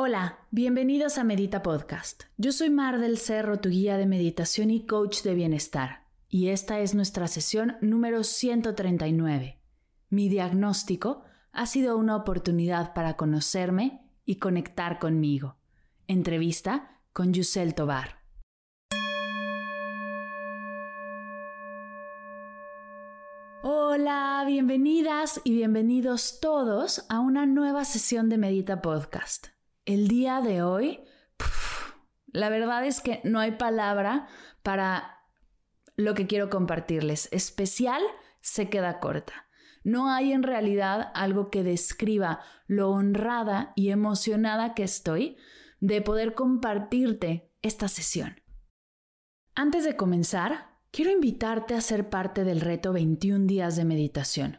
Hola, bienvenidos a Medita Podcast. Yo soy Mar del Cerro, tu guía de meditación y coach de bienestar, y esta es nuestra sesión número 139. Mi diagnóstico ha sido una oportunidad para conocerme y conectar conmigo. Entrevista con Yusel Tobar. Hola, bienvenidas y bienvenidos todos a una nueva sesión de Medita Podcast. El día de hoy, la verdad es que no hay palabra para lo que quiero compartirles. Especial se queda corta. No hay en realidad algo que describa lo honrada y emocionada que estoy de poder compartirte esta sesión. Antes de comenzar, quiero invitarte a ser parte del reto 21 días de meditación.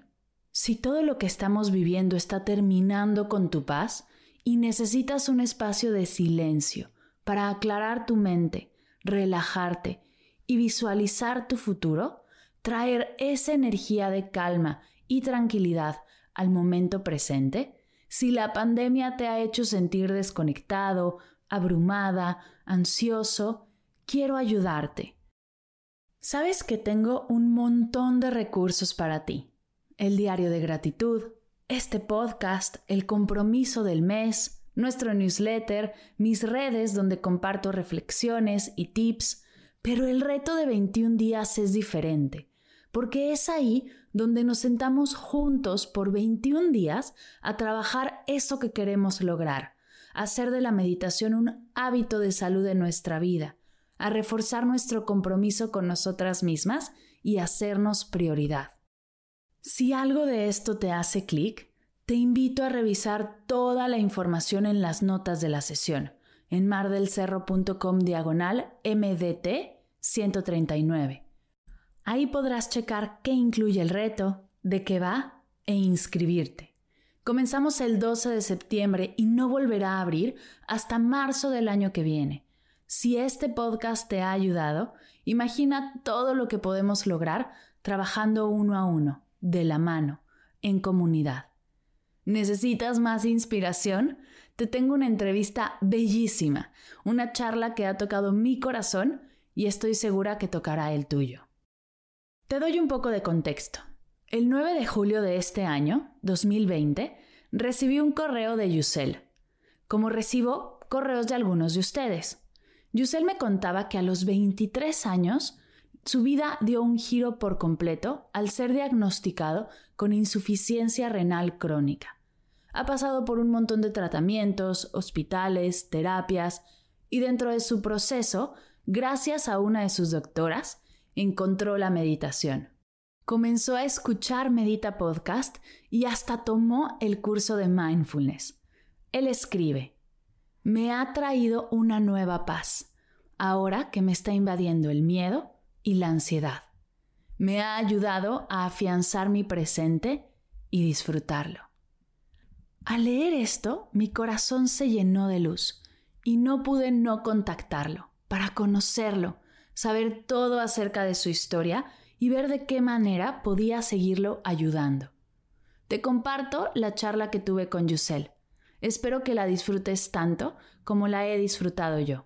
Si todo lo que estamos viviendo está terminando con tu paz y necesitas un espacio de silencio para aclarar tu mente, relajarte y visualizar tu futuro, traer esa energía de calma y tranquilidad al momento presente, si la pandemia te ha hecho sentir desconectado, abrumada, ansioso, quiero ayudarte. Sabes que tengo un montón de recursos para ti. El diario de gratitud, este podcast, el compromiso del mes, nuestro newsletter, mis redes donde comparto reflexiones y tips, pero el reto de 21 días es diferente, porque es ahí donde nos sentamos juntos por 21 días a trabajar eso que queremos lograr, hacer de la meditación un hábito de salud en nuestra vida, a reforzar nuestro compromiso con nosotras mismas y hacernos prioridad. Si algo de esto te hace clic, te invito a revisar toda la información en las notas de la sesión en mardelcerro.com diagonal MDT 139. Ahí podrás checar qué incluye el reto, de qué va e inscribirte. Comenzamos el 12 de septiembre y no volverá a abrir hasta marzo del año que viene. Si este podcast te ha ayudado, imagina todo lo que podemos lograr trabajando uno a uno, de la mano, en comunidad. ¿Necesitas más inspiración? Te tengo una entrevista bellísima, una charla que ha tocado mi corazón y estoy segura que tocará el tuyo. Te doy un poco de contexto. El 9 de julio de este año, 2020, recibí un correo de Yusel, como recibo correos de algunos de ustedes. Yusel me contaba que a los 23 años su vida dio un giro por completo al ser diagnosticado con insuficiencia renal crónica. Ha pasado por un montón de tratamientos, hospitales, terapias y dentro de su proceso, gracias a una de sus doctoras, encontró la meditación. Comenzó a escuchar Medita Podcast y hasta tomó el curso de mindfulness. Él escribe, me ha traído una nueva paz, ahora que me está invadiendo el miedo y la ansiedad. Me ha ayudado a afianzar mi presente y disfrutarlo. Al leer esto, mi corazón se llenó de luz y no pude no contactarlo para conocerlo, saber todo acerca de su historia y ver de qué manera podía seguirlo ayudando. Te comparto la charla que tuve con Yusel. Espero que la disfrutes tanto como la he disfrutado yo.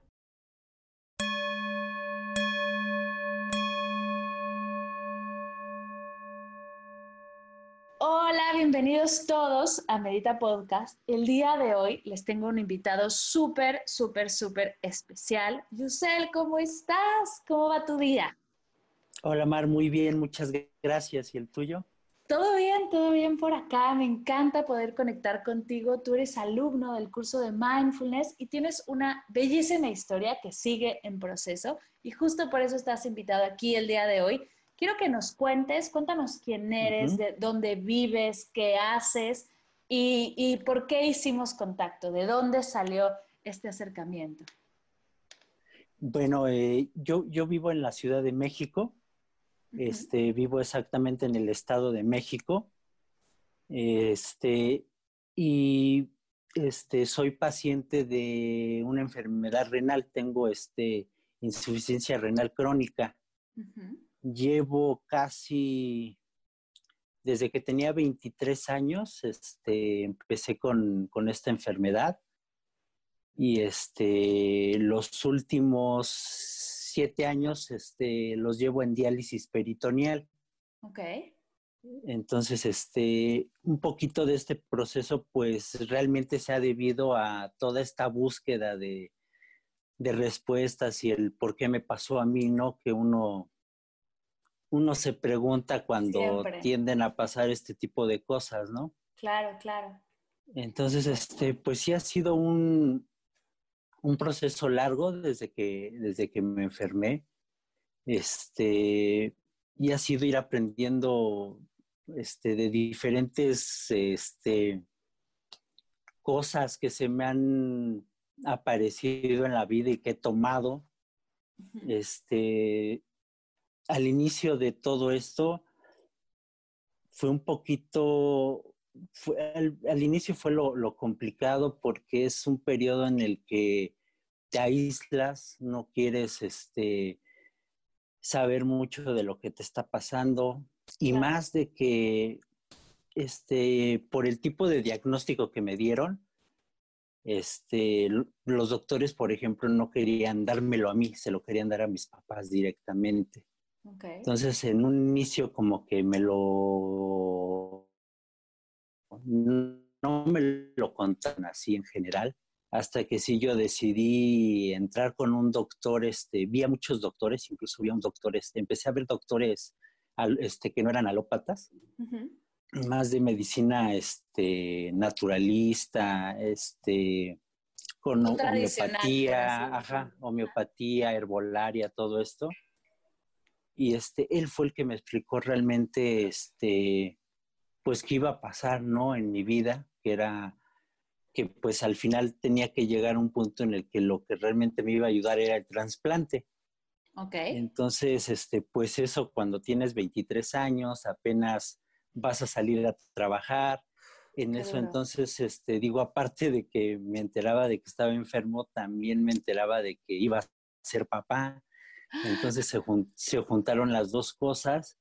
Hola, bienvenidos todos a Medita Podcast. El día de hoy les tengo un invitado súper, súper, súper especial. Yusel, ¿cómo estás? ¿Cómo va tu día? Hola Mar, muy bien, muchas gracias. ¿Y el tuyo? Todo bien, todo bien por acá. Me encanta poder conectar contigo. Tú eres alumno del curso de mindfulness y tienes una bellísima historia que sigue en proceso y justo por eso estás invitado aquí el día de hoy Quiero que nos cuentes, cuéntanos quién eres, de dónde vives, qué haces ¿Y, por qué hicimos contacto? ¿De dónde salió este acercamiento? Bueno, eh, yo, yo vivo en la Ciudad de México, este, vivo exactamente en el Estado de México, este, y este, soy paciente de una enfermedad renal, tengo este, insuficiencia renal crónica. Llevo casi, desde que tenía 23 años, este, empecé con, esta enfermedad y este, los últimos siete años este, los llevo en diálisis peritoneal. Okay. Entonces, este, un poquito de este proceso, pues realmente se ha debido a toda esta búsqueda de, respuestas y el por qué me pasó a mí, ¿no? Que uno, uno se pregunta cuando tienden a pasar este tipo de cosas, ¿no? Claro, claro. Entonces, este, pues sí ha sido un, un proceso largo desde que, desde que me enfermé. Este, y ha sido ir aprendiendo este, de diferentes este, cosas que se me han aparecido en la vida y que he tomado. Este, al inicio de todo esto fue un poquito, al, inicio fue lo, lo, complicado porque es un periodo en el que te aíslas, no quieres este, saber mucho de lo que te está pasando, y más de que, este, por el tipo de diagnóstico que me dieron, este, los doctores, por ejemplo, no querían dármelo a mí, se lo querían dar a mis papás directamente. Entonces, en un inicio como que me lo... No me lo contaron así en general, hasta que sí yo decidí entrar con un doctor, este, vi a muchos doctores, incluso vi a un doctor, este, empecé a ver doctores este, que no eran alópatas, más de medicina este, naturalista, este, con homeopatía, ajá, homeopatía, herbolaria, todo esto. Y este, él fue el que me explicó realmente, este, pues qué iba a pasar, ¿no? En mi vida, que era que pues al final tenía que llegar a un punto en el que lo que realmente me iba a ayudar era el trasplante. Entonces, este, pues eso, cuando tienes 23 años, apenas vas a salir a trabajar. En eso entonces, este, digo, aparte de que me enteraba de que estaba enfermo, también me enteraba de que iba a ser papá. Entonces se, se juntaron las dos cosas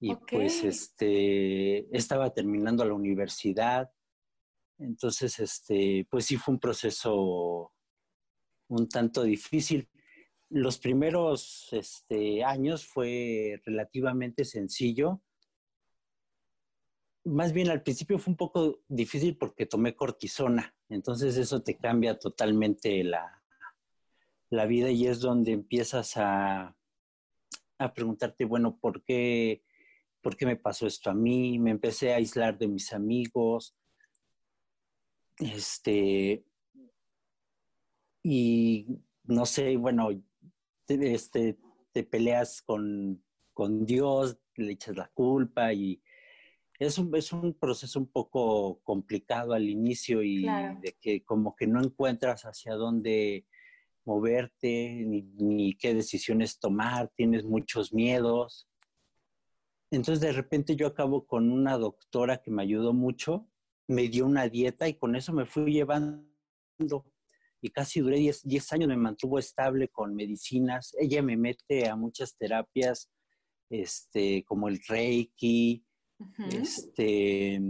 y pues este, estaba terminando la universidad. Entonces, este, pues sí fue un proceso un tanto difícil, los primeros este, años fue relativamente sencillo. Más bien al principio fue un poco difícil porque tomé cortisona, entonces eso te cambia totalmente la, la vida y es donde empiezas a, a preguntarte, bueno, ¿por qué, ¿por qué me pasó esto a mí? Me empecé a aislar de mis amigos. Este, y no sé, bueno, te, este, te peleas con, Dios, le echas la culpa y es un, es un proceso un poco complicado al inicio y de que como que no encuentras hacia dónde moverte ni, ni, qué decisiones tomar, tienes muchos miedos. Entonces de repente yo acabo con una doctora que me ayudó mucho, me dio una dieta y con eso me fui llevando y casi duré 10, años, me mantuvo estable con medicinas. Ella me mete a muchas terapias, este, como el Reiki, este,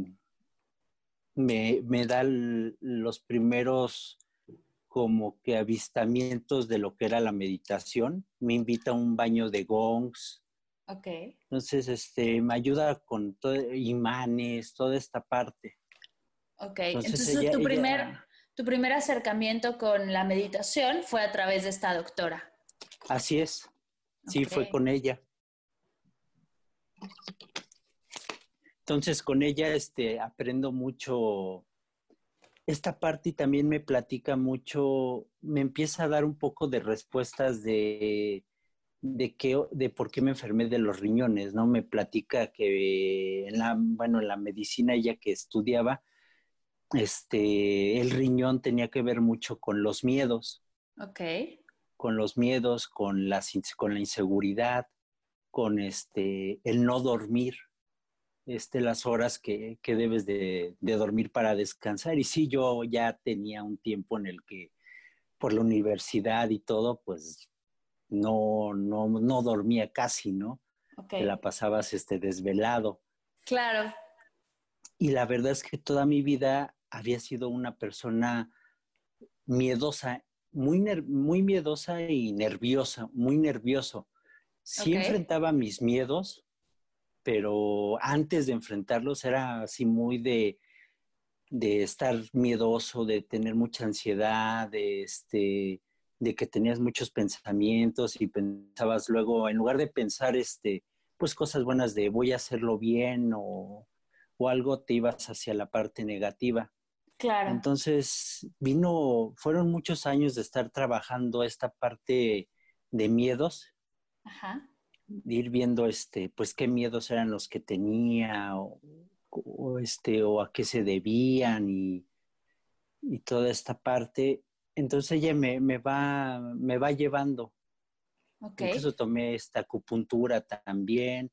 me, me da los primeros como que avistamientos de lo que era la meditación, me invita a un baño de gongs. Ok. Entonces, este, me ayuda con todo, imanes, toda esta parte. Ok, entonces, tu primer tu primer acercamiento con la meditación fue a través de esta doctora. Así es. Sí, fue con ella. Entonces, con ella este, aprendo mucho esta parte también me platica mucho, me empieza a dar un poco de respuestas de, de, qué, de por qué me enfermé de los riñones, ¿no? Me platica que en la, bueno, en la medicina ella que estudiaba, este, el riñón tenía que ver mucho con los miedos. Ok. Con los miedos, con, con la inseguridad, con este, el no dormir, este, las horas que, debes de, dormir para descansar. Y sí, yo ya tenía un tiempo en el que por la universidad y todo, pues no, no, no dormía casi, ¿no? Okay. Te la pasabas este, desvelado. Claro. Y la verdad es que toda mi vida había sido una persona miedosa, muy, muy miedosa y nerviosa, muy nervioso. Sí enfrentaba mis miedos, pero antes de enfrentarlos era así muy de, de estar miedoso, de tener mucha ansiedad, de, este, de que tenías muchos pensamientos y pensabas luego, en lugar de pensar este, pues cosas buenas de voy a hacerlo bien o, o algo, te ibas hacia la parte negativa. Claro. Entonces, vino, fueron muchos años de estar trabajando esta parte de miedos. Ajá. Ir viendo, este, pues, qué miedos eran los que tenía o, este, o a qué se debían y, y toda esta parte. Entonces ella me, me, va, me va llevando. Okay. Incluso tomé esta acupuntura también.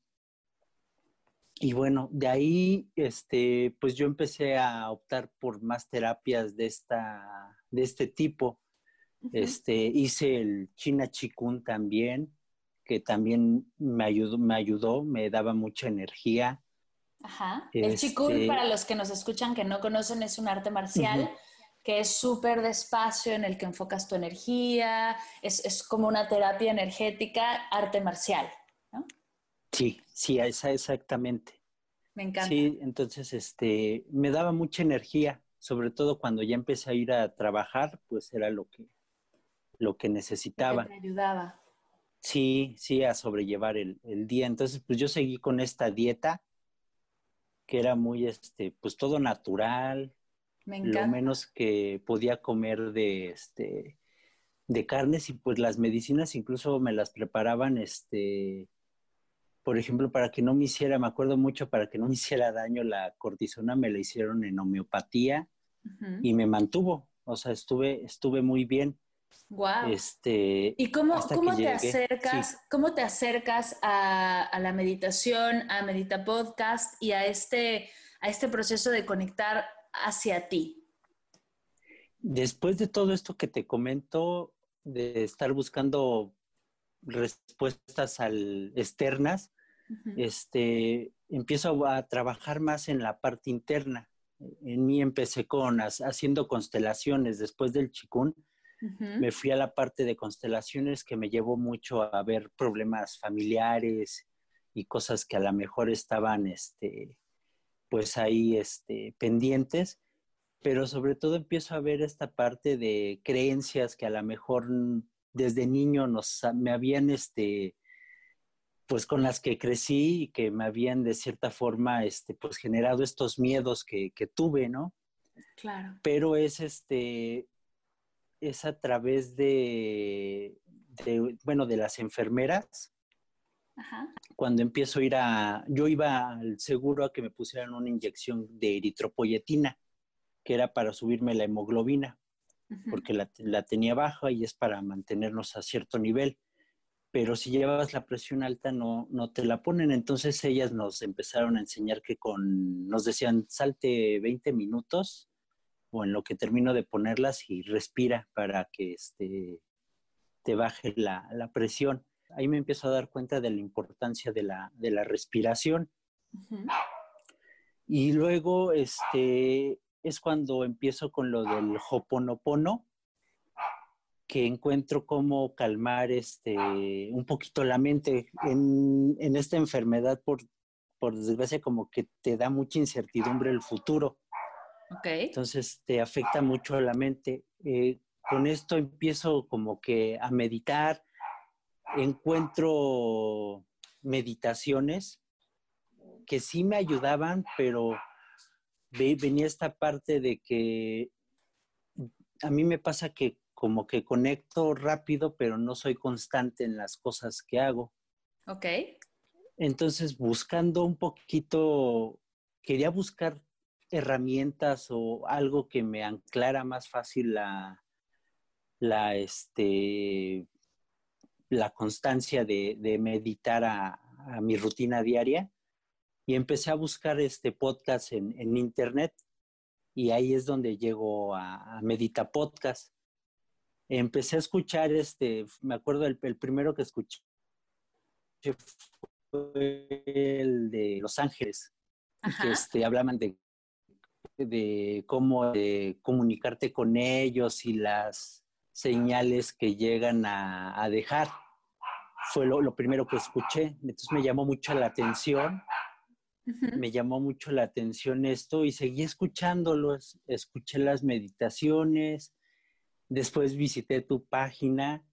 Y bueno, de ahí, este, pues yo empecé a optar por más terapias de, esta, de este tipo. Este, hice el China Chikun también, que también me ayudó, me ayudó, me daba mucha energía. Ajá. El Chikun, este para los que nos escuchan que no conocen, es un arte marcial que es súper despacio, en el que enfocas tu energía, es, es como una terapia energética, arte marcial, ¿no? Sí, sí, esa exactamente. Me encanta. Sí, entonces este me daba mucha energía, sobre todo cuando ya empecé a ir a trabajar, pues era lo que lo que necesitaba. Me ayudaba. Sí, sí, a sobrellevar el, el, día. Entonces, pues yo seguí con esta dieta que era muy, este, pues todo natural. Me encanta. Lo menos que podía comer de, este, de carnes y pues las medicinas incluso me las preparaban, este, por ejemplo, para que no me hiciera, me acuerdo mucho, para que no me hiciera daño la cortisona, me la hicieron en homeopatía y me mantuvo. O sea, estuve, estuve muy bien. Wow. Este, ¿Y cómo, cómo te acercas, cómo te acercas a, la meditación, a Medita Podcast y a este, a este proceso de conectar hacia ti? Después de todo esto que te comento, de estar buscando respuestas al, externas, este, empiezo a, trabajar más en la parte interna. En mí empecé con haciendo constelaciones después del chikun. Me fui a la parte de constelaciones que me llevó mucho a ver problemas familiares y cosas que a lo mejor estaban, este, pues ahí, este, pendientes. Pero sobre todo empiezo a ver esta parte de creencias que a lo mejor desde niño nos, me habían, este, pues con las que crecí y que me habían de cierta forma, este, pues generado estos miedos que, tuve, ¿no? Claro. Pero es este, es a través de, bueno, de las enfermeras. Ajá. Cuando empiezo a ir a, yo iba al seguro a que me pusieran una inyección de eritropoyetina, que era para subirme la hemoglobina, porque la, la tenía baja y es para mantenernos a cierto nivel pero si llevabas la presión alta no, no te la ponen. Entonces ellas nos empezaron a enseñar que con, nos decían, salte 20 minutos o en lo que termino de ponerlas y respira para que este, te baje la, presión. Ahí me empiezo a dar cuenta de la importancia de la, de la respiración. Y luego este, es cuando empiezo con lo del hoponopono, que encuentro cómo calmar este, un poquito la mente en, esta enfermedad, por, por desgracia, como que te da mucha incertidumbre el futuro. Okay. Entonces te afecta mucho la mente. Eh, con esto empiezo como que a meditar, encuentro meditaciones que sí me ayudaban, pero venía esta parte de que a mí me pasa que como que conecto rápido, pero no soy constante en las cosas que hago. Ok. Entonces, buscando un poquito, quería buscar herramientas o algo que me anclara más fácil la, la, este, la constancia de, meditar a, mi rutina diaria y empecé a buscar este podcast en, internet y ahí es donde llego a, Medita Podcast. Empecé a escuchar este, me acuerdo el, primero que escuché fue el de Los Ángeles, que este, hablaban de, de cómo comunicarte con ellos y las señales que llegan a, dejar. Fue lo, primero que escuché. Entonces me llamó mucho la atención. Me llamó mucho la atención esto y seguí escuchándolo. Escuché las meditaciones. Después visité tu página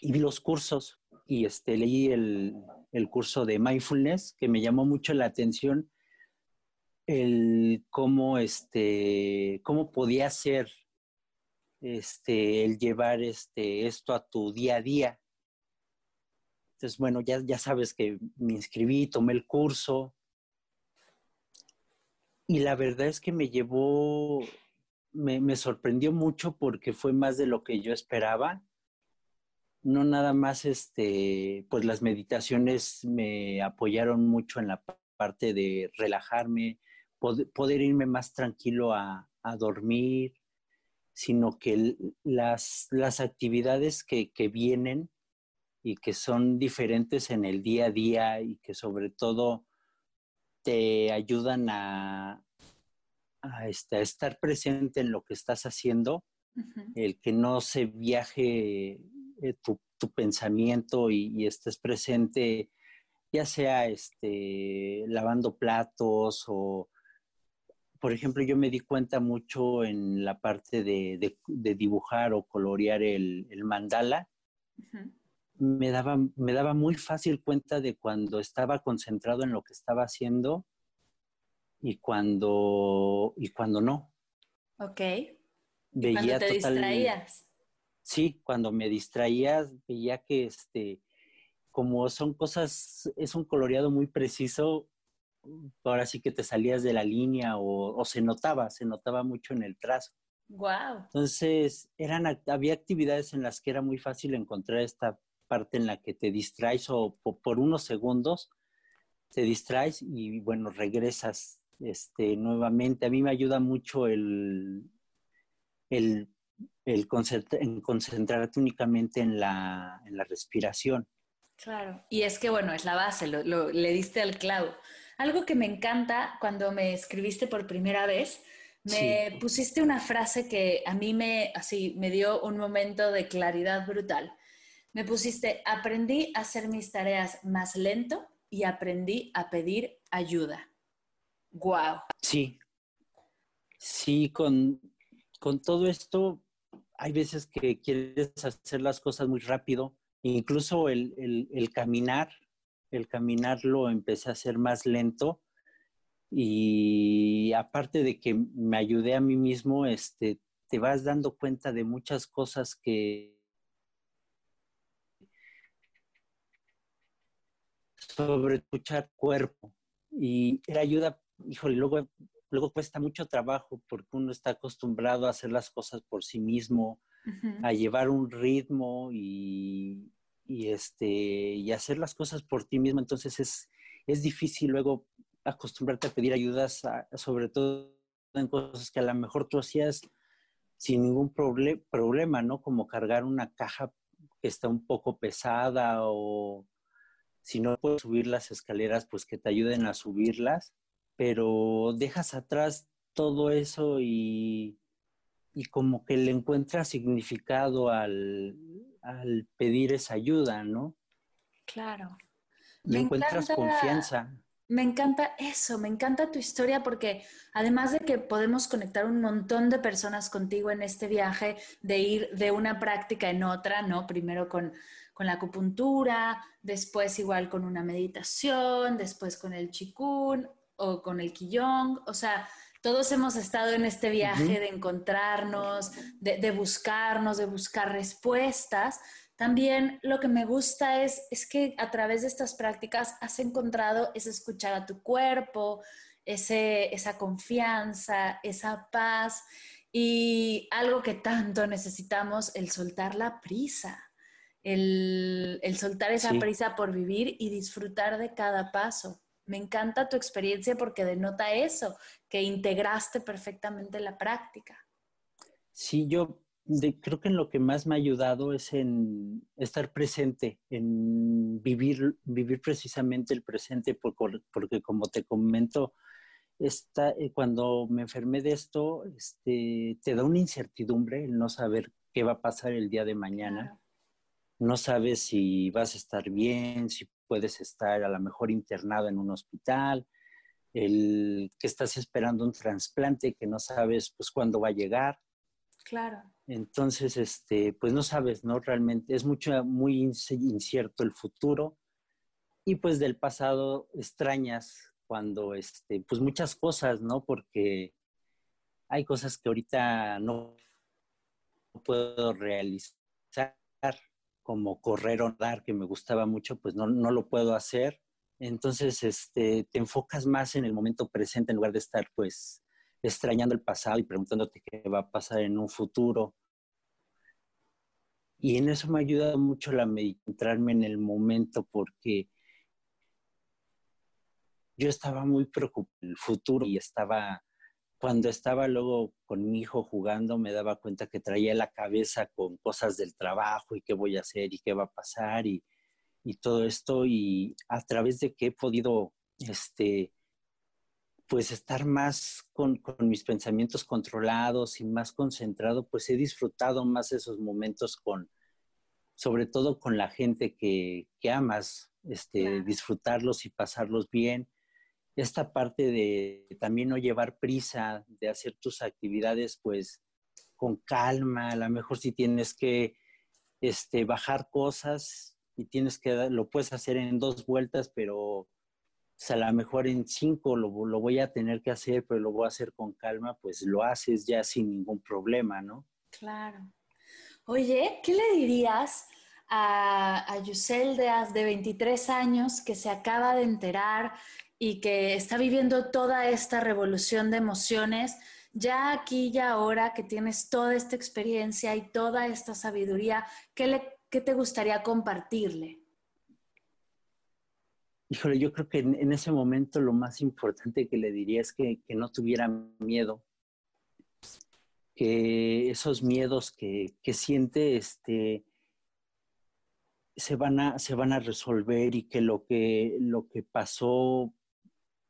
y vi los cursos y este, leí el, el curso de mindfulness que me llamó mucho la atención el cómo este cómo podía ser este, el llevar este, esto a tu día a día. Entonces, bueno, ya, ya sabes que me inscribí, tomé el curso y la verdad es que me llevó, me, me sorprendió mucho porque fue más de lo que yo esperaba. No nada más, este, pues las meditaciones me apoyaron mucho en la parte de relajarme, poder, irme más tranquilo a, a dormir, sino que las, las actividades que, que, vienen y que son diferentes en el día a día y que sobre todo te ayudan a, a, este, estar presente en lo que estás haciendo, el que no se viaje eh, tu, tu, pensamiento y, y, estés presente, ya sea este, lavando platos o por ejemplo, yo me di cuenta mucho en la parte de, dibujar o colorear el, mandala. me, daba, me daba muy fácil cuenta de cuando estaba concentrado en lo que estaba haciendo y cuando, y cuando no. Ok. Veía cuando te distraías. Sí, cuando me distraía, veía que este, como son cosas, es un coloreado muy preciso, ahora sí que te salías de la línea o, se notaba, se notaba mucho en el trazo. Wow. Entonces, eran, había actividades en las que era muy fácil encontrar esta parte en la que te distraes o por, unos segundos te distraes y bueno, regresas este, nuevamente. A mí me ayuda mucho el, el, el concentrarte únicamente en la, en la respiración. Claro, y es que bueno, es la base, lo, le diste al clavo. Algo que me encanta cuando me escribiste por primera vez, me pusiste una frase que a mí me, así, me dio un momento de claridad brutal. Me pusiste, aprendí a hacer mis tareas más lento y aprendí a pedir ayuda. ¡Guau! Sí, sí, con, con todo esto hay veces que quieres hacer las cosas muy rápido, incluso el, el, el caminar el caminar lo empecé a hacer más lento y aparte de que me ayudé a mí mismo, este, te vas dando cuenta de muchas cosas que sobre escuchar cuerpo y era ayuda, híjole, luego, luego cuesta mucho trabajo porque uno está acostumbrado a hacer las cosas por sí mismo, a llevar un ritmo y, y, este, y hacer las cosas por ti mismo. Entonces es, es difícil luego acostumbrarte a pedir ayudas, sobre todo en cosas que a lo mejor tú hacías sin ningún problema, ¿no? Como cargar una caja que está un poco pesada o si no puedes subir las escaleras, pues que te ayuden a subirlas, pero dejas atrás todo eso y, y como que le encuentras significado al, al pedir esa ayuda, ¿no? Claro. me encuentras confianza. Me encanta eso, me encanta tu historia porque además de que podemos conectar un montón de personas contigo en este viaje, de ir de una práctica en otra, ¿no? Primero con, con la acupuntura, después igual con una meditación, después con el chikun o con el qigong, o sea, todos hemos estado en este viaje de encontrarnos, de, buscarnos, de buscar respuestas. También lo que me gusta es, es que a través de estas prácticas has encontrado es escuchar a tu cuerpo, ese, esa confianza, esa paz y algo que tanto necesitamos, el soltar la prisa, el, soltar esa prisa por vivir y disfrutar de cada paso. Me encanta tu experiencia porque denota eso, que integraste perfectamente la práctica. Sí, yo creo que en lo que más me ha ayudado es en estar presente, en vivir, vivir precisamente el presente, porque, porque como te comento, está, eh, cuando me enfermé de esto, este, te da una incertidumbre el no saber qué va a pasar el día de mañana. No sabes si vas a estar bien, si puedes estar a lo mejor internado en un hospital, el que estás esperando un trasplante que no sabes pues cuándo va a llegar. Claro. Entonces, este, pues no sabes, ¿no? Realmente es mucho, muy incierto el futuro y pues del pasado extrañas cuando, este, pues muchas cosas, ¿no? Porque hay cosas que ahorita no puedo realizar, como correr o dar, que me gustaba mucho, pues no, no lo puedo hacer. Entonces, este, te enfocas más en el momento presente en lugar de estar, pues, extrañando el pasado y preguntándote qué va a pasar en un futuro. Y en eso me ha ayudado mucho la centrarme en el momento porque yo estaba muy preocupado el futuro y estaba, cuando estaba luego con mi hijo jugando, me daba cuenta que traía la cabeza con cosas del trabajo y qué voy a hacer y qué va a pasar y, y todo esto y a través de que he podido, este, pues estar más con, con, mis pensamientos controlados y más concentrado, pues he disfrutado más esos momentos con, sobre todo con la gente que, que amas, este, disfrutarlos y pasarlos bien. Esta parte de también no llevar prisa, de hacer tus actividades pues con calma, a lo mejor si tienes que este, bajar cosas y tienes que, lo puedes hacer en dos vueltas, pero a lo mejor en cinco lo, voy a tener que hacer, pero lo voy a hacer con calma, pues lo haces ya sin ningún problema, ¿no? Claro. Oye, ¿qué le dirías a, a de, de 23 años que se acaba de enterar y que está viviendo toda esta revolución de emociones? Ya aquí y ahora que tienes toda esta experiencia y toda esta sabiduría, ¿qué, le, qué te gustaría compartirle? Híjole, yo creo que en, ese momento lo más importante que le diría es que, no tuviera miedo, que esos miedos que, siente este, se, van a, se van a resolver y que lo, que lo que pasó,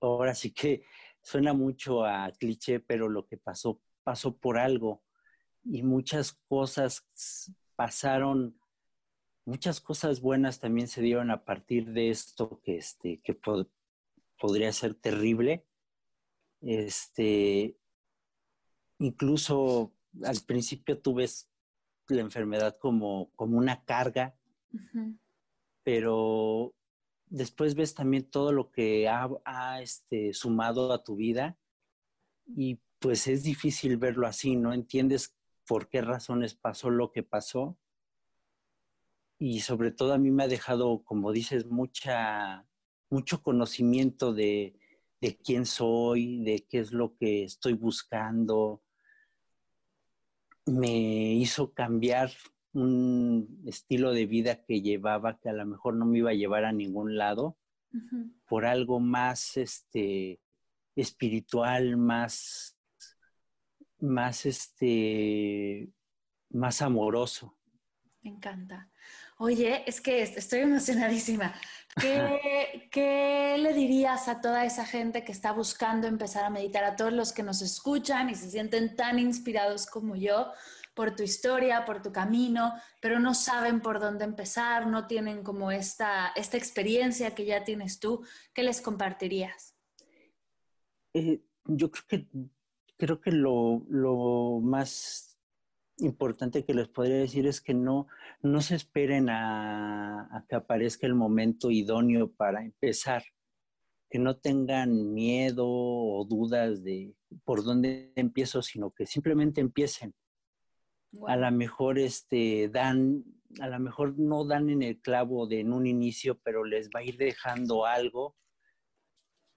ahora sí que suena mucho a cliché, pero lo que pasó pasó por algo. Y muchas cosas pasaron muchas cosas buenas también se dieron a partir de esto que, este, que podría ser terrible. Este, incluso al principio tú ves la enfermedad como, como una carga, pero después ves también todo lo que ha, este, sumado a tu vida y pues es difícil verlo así, no entiendes por qué razones pasó lo que pasó y sobre todo a mí me ha dejado, como dices, mucha, mucho conocimiento de, de quién soy, de qué es lo que estoy buscando. Me hizo cambiar un estilo de vida que llevaba que a lo mejor no me iba a llevar a ningún lado por algo más este espiritual más más este más amoroso. Me encanta. Oye, es que estoy emocionadísima. ¿Qué, le dirías a toda esa gente que está buscando empezar a meditar, a todos los que nos escuchan y se sienten tan inspirados como yo por tu historia, por tu camino, pero no saben por dónde empezar, no tienen como esta, esta experiencia que ya tienes tú? ¿Qué les compartirías? Eh, yo creo que, creo que lo, lo más importante que les podría decir es que no, no se esperen a, que aparezca el momento idóneo para empezar, que no tengan miedo o dudas de por dónde empiezo, sino que simplemente empiecen. A lo mejor este, dan, a lo mejor no dan en el clavo de en un inicio, pero les va a ir dejando algo.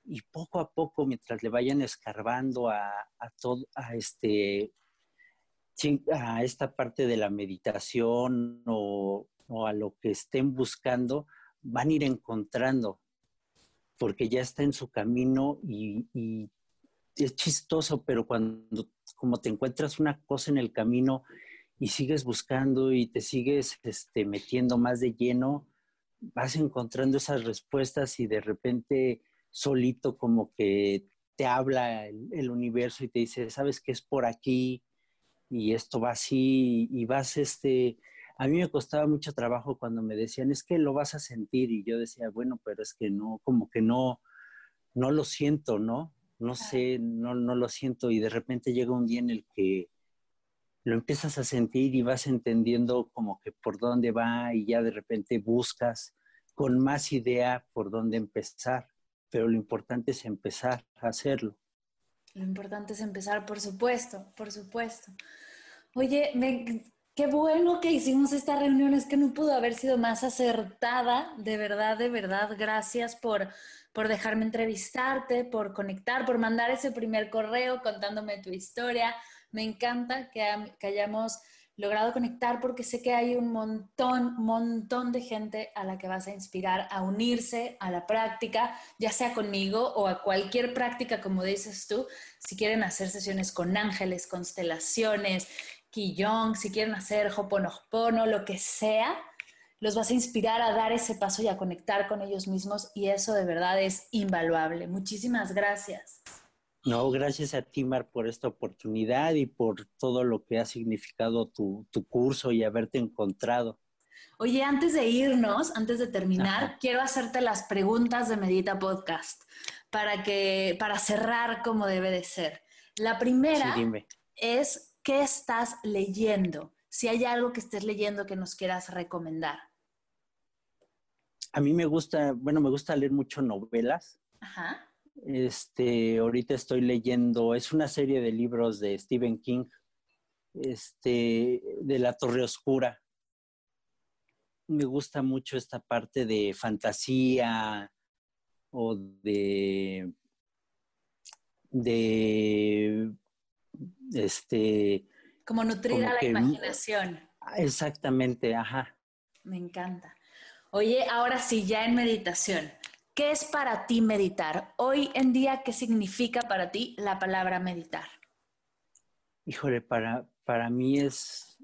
Y poco a poco, mientras le vayan escarbando a, todo, a este a esta parte de la meditación o, a lo que estén buscando, van a ir encontrando, porque ya está en su camino y, y es chistoso, pero cuando como te encuentras una cosa en el camino y sigues buscando y te sigues este, metiendo más de lleno, vas encontrando esas respuestas y de repente solito como que te habla el, universo y te dice, sabes que es por aquí y esto va así y vas este... A mí me costaba mucho trabajo cuando me decían, es que lo vas a sentir y yo decía, bueno, pero es que no, como que no, no lo siento, ¿no? No sé, no, no lo siento y de repente llega un día en el que lo empiezas a sentir y vas entendiendo como que por dónde va y ya de repente buscas con más idea por dónde empezar, pero lo importante es empezar a hacerlo. Lo importante es empezar, por supuesto, por supuesto. Oye, qué bueno que hicimos esta reunión, es que no pudo haber sido más acertada, de verdad, de verdad, gracias por, por dejarme entrevistarte, por conectar, por mandar ese primer correo contándome tu historia me encanta que, hayamos logrado conectar porque sé que hay un montón, montón de gente a la que vas a inspirar a unirse a la práctica, ya sea conmigo o a cualquier práctica, como dices tú, si quieren hacer sesiones con ángeles, constelaciones, Qigong, si quieren hacer Hoponopono, lo que sea, los vas a inspirar a dar ese paso y a conectar con ellos mismos y eso de verdad es invaluable. Muchísimas gracias. No, gracias a ti, Mar, por esta oportunidad y por todo lo que ha significado tu, curso y haberte encontrado. Oye, antes de irnos, antes de terminar, quiero hacerte las preguntas de Medita Podcast para que para cerrar como debe de ser. La primera es ¿qué estás leyendo? Si hay algo que estés leyendo que nos quieras recomendar. A mí me gusta, bueno, me gusta leer mucho novelas. Ajá. Este, ahorita estoy leyendo, es una serie de libros de Stephen King, este, de la Torre Oscura. Me gusta mucho esta parte de fantasía o de, de, este, como nutrir a la imaginación. Exactamente, ajá. Me encanta. Oye, ahora sí, ya en meditación. ¿Qué es para ti meditar? Hoy en día, ¿qué significa para ti la palabra meditar? Híjole, para, para mí es,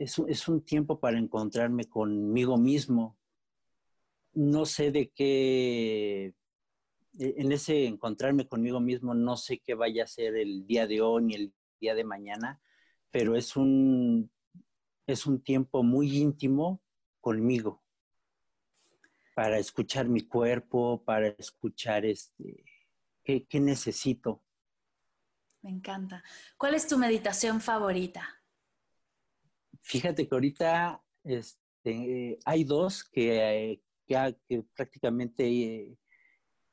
es, un tiempo para encontrarme conmigo mismo. No sé de qué, en ese encontrarme conmigo mismo, no sé qué vaya a ser el día de hoy ni el día de mañana, pero es un, es un tiempo muy íntimo conmigo para escuchar mi cuerpo, para escuchar este, qué, necesito. Me encanta. ¿Cuál es tu meditación favorita? Fíjate que ahorita este, hay dos que, que, prácticamente he,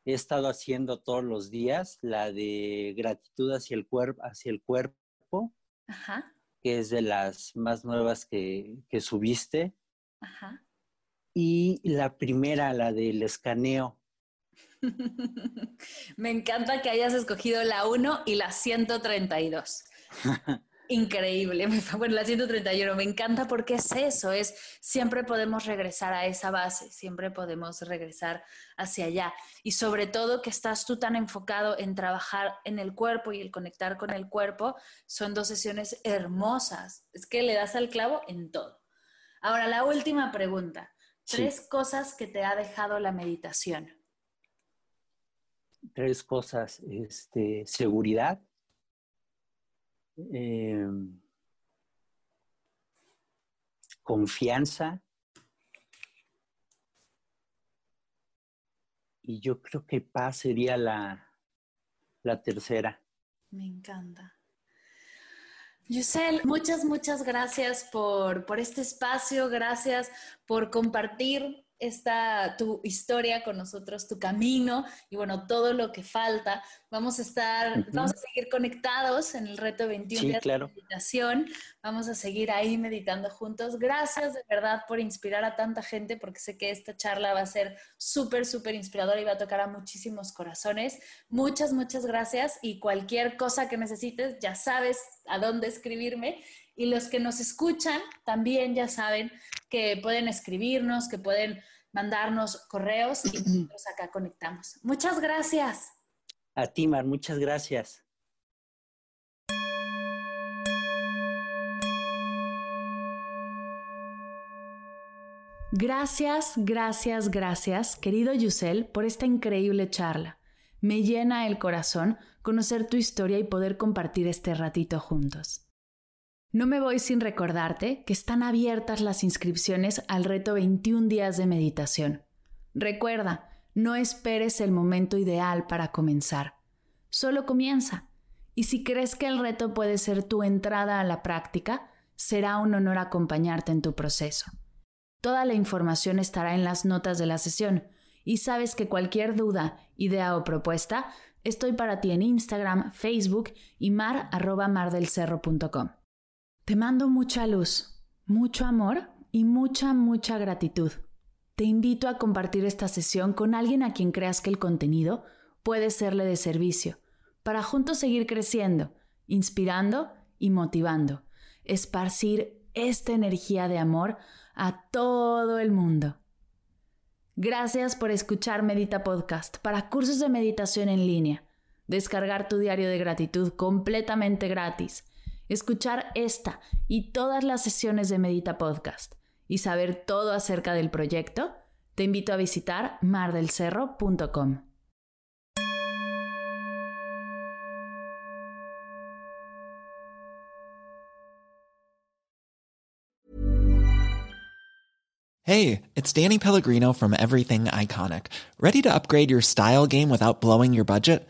estado haciendo todos los días, la de gratitud hacia el, cuerpo, hacia el cuerpo, que es de las más nuevas que, que subiste. Ajá y la primera, la del escaneo. Me encanta que hayas escogido la 1 y la 132. Increíble. Bueno, la 131 me encanta porque es eso, es siempre podemos regresar a esa base, siempre podemos regresar hacia allá. Y sobre todo que estás tú tan enfocado en trabajar en el cuerpo y el conectar con el cuerpo, son dos sesiones hermosas. Es que le das al clavo en todo. Ahora, la última pregunta. Tres cosas que te ha dejado la meditación. Tres cosas. Este, seguridad. Em, confianza. Y yo creo que paz sería la, la tercera. Me encanta. Yusel, muchas, muchas gracias por, por, este espacio, gracias por compartir esta tu historia con nosotros, tu camino y bueno, todo lo que falta. Vamos a estar, vamos a seguir conectados en el reto 21 días de meditación. Vamos a seguir ahí meditando juntos. Gracias de verdad por inspirar a tanta gente porque sé que esta charla va a ser súper, súper inspiradora y va a tocar a muchísimos corazones. Muchas, muchas gracias y cualquier cosa que necesites, ya sabes a dónde escribirme. Y los que nos escuchan también ya saben que pueden escribirnos, que pueden mandarnos correos y nosotros acá conectamos. Muchas gracias. A ti, Mar, muchas gracias. Gracias, gracias, gracias, querido Yusel, por esta increíble charla. Me llena el corazón conocer tu historia y poder compartir este ratito juntos. No me voy sin recordarte que están abiertas las inscripciones al reto 21 días de meditación. Recuerda, no esperes el momento ideal para comenzar. Solo comienza. Y si crees que el reto puede ser tu entrada a la práctica, será un honor acompañarte en tu proceso. Toda la información estará en las notas de la sesión y sabes que cualquier duda, idea o propuesta, estoy para ti en Instagram, Facebook y mar.mardelcerro.com. Te mando mucha luz, mucho amor y mucha, mucha gratitud. Te invito a compartir esta sesión con alguien a quien creas que el contenido puede serle de servicio, para juntos seguir creciendo, inspirando y motivando, esparcir esta energía de amor a todo el mundo. Gracias por escuchar Medita Podcast para cursos de meditación en línea. Descargar tu diario de gratitud completamente gratis escuchar esta y todas las sesiones de Medita Podcast y saber todo acerca del proyecto, te invito a visitar mardelcerro.com. Hey, it's Danny Pellegrino from Everything Iconic. Ready to upgrade your style game without blowing your budget?